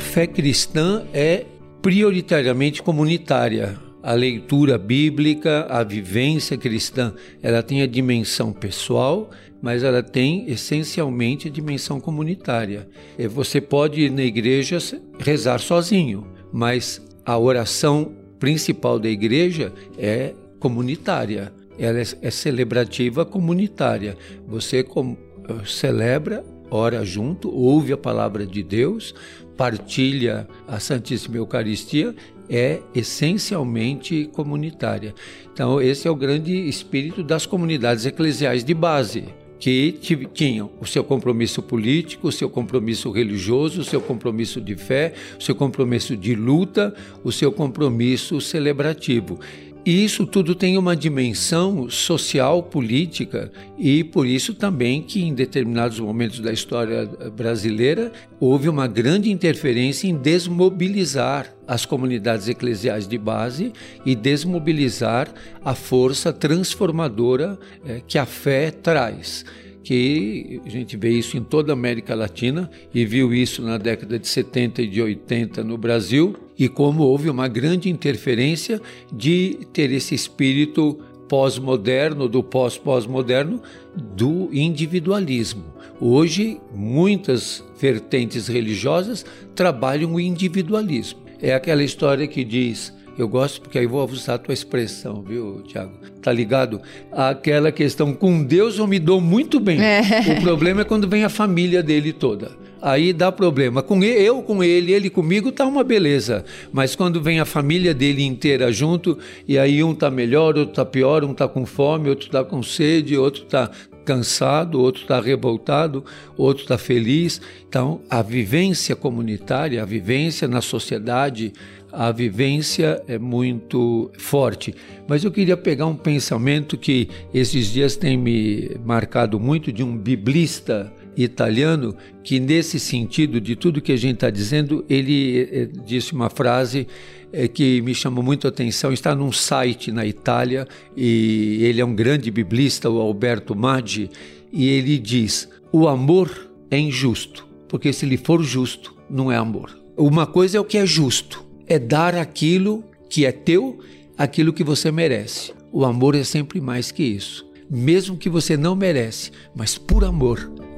fé cristã é prioritariamente comunitária. A leitura bíblica, a vivência cristã, ela tem a dimensão pessoal, mas ela tem essencialmente a dimensão comunitária. Você pode ir na igreja rezar sozinho, mas a oração principal da igreja é comunitária. Ela é, é celebrativa comunitária. Você com, celebra, ora junto, ouve a palavra de Deus, partilha a Santíssima Eucaristia é essencialmente comunitária. Então, esse é o grande espírito das comunidades eclesiais de base que tinham o seu compromisso político, o seu compromisso religioso, o seu compromisso de fé, o seu compromisso de luta, o seu compromisso celebrativo. E isso tudo tem uma dimensão social, política, e por isso também que em determinados momentos da história brasileira houve uma grande interferência em desmobilizar as comunidades eclesiais de base e desmobilizar a força transformadora eh, que a fé traz que a gente vê isso em toda a América Latina e viu isso na década de 70 e de 80 no Brasil, e como houve uma grande interferência de ter esse espírito pós-moderno, do pós-pós-moderno, do individualismo. Hoje, muitas vertentes religiosas trabalham o individualismo. É aquela história que diz eu gosto porque aí vou usar a tua expressão, viu, Tiago? Tá ligado? Aquela questão, com Deus eu me dou muito bem. É. O problema é quando vem a família dele toda. Aí dá problema. Com ele, eu com ele, ele comigo, tá uma beleza. Mas quando vem a família dele inteira junto, e aí um tá melhor, outro tá pior, um tá com fome, outro tá com sede, outro tá cansado, outro está revoltado, outro está feliz. Então, a vivência comunitária, a vivência na sociedade, a vivência é muito forte. Mas eu queria pegar um pensamento que esses dias tem me marcado muito de um biblista italiano que nesse sentido de tudo que a gente está dizendo ele é, disse uma frase é, que me chamou muito a atenção está num site na Itália e ele é um grande biblista o Alberto Maggi e ele diz o amor é injusto porque se ele for justo não é amor uma coisa é o que é justo é dar aquilo que é teu, aquilo que você merece. O amor é sempre mais que isso. Mesmo que você não merece, mas por amor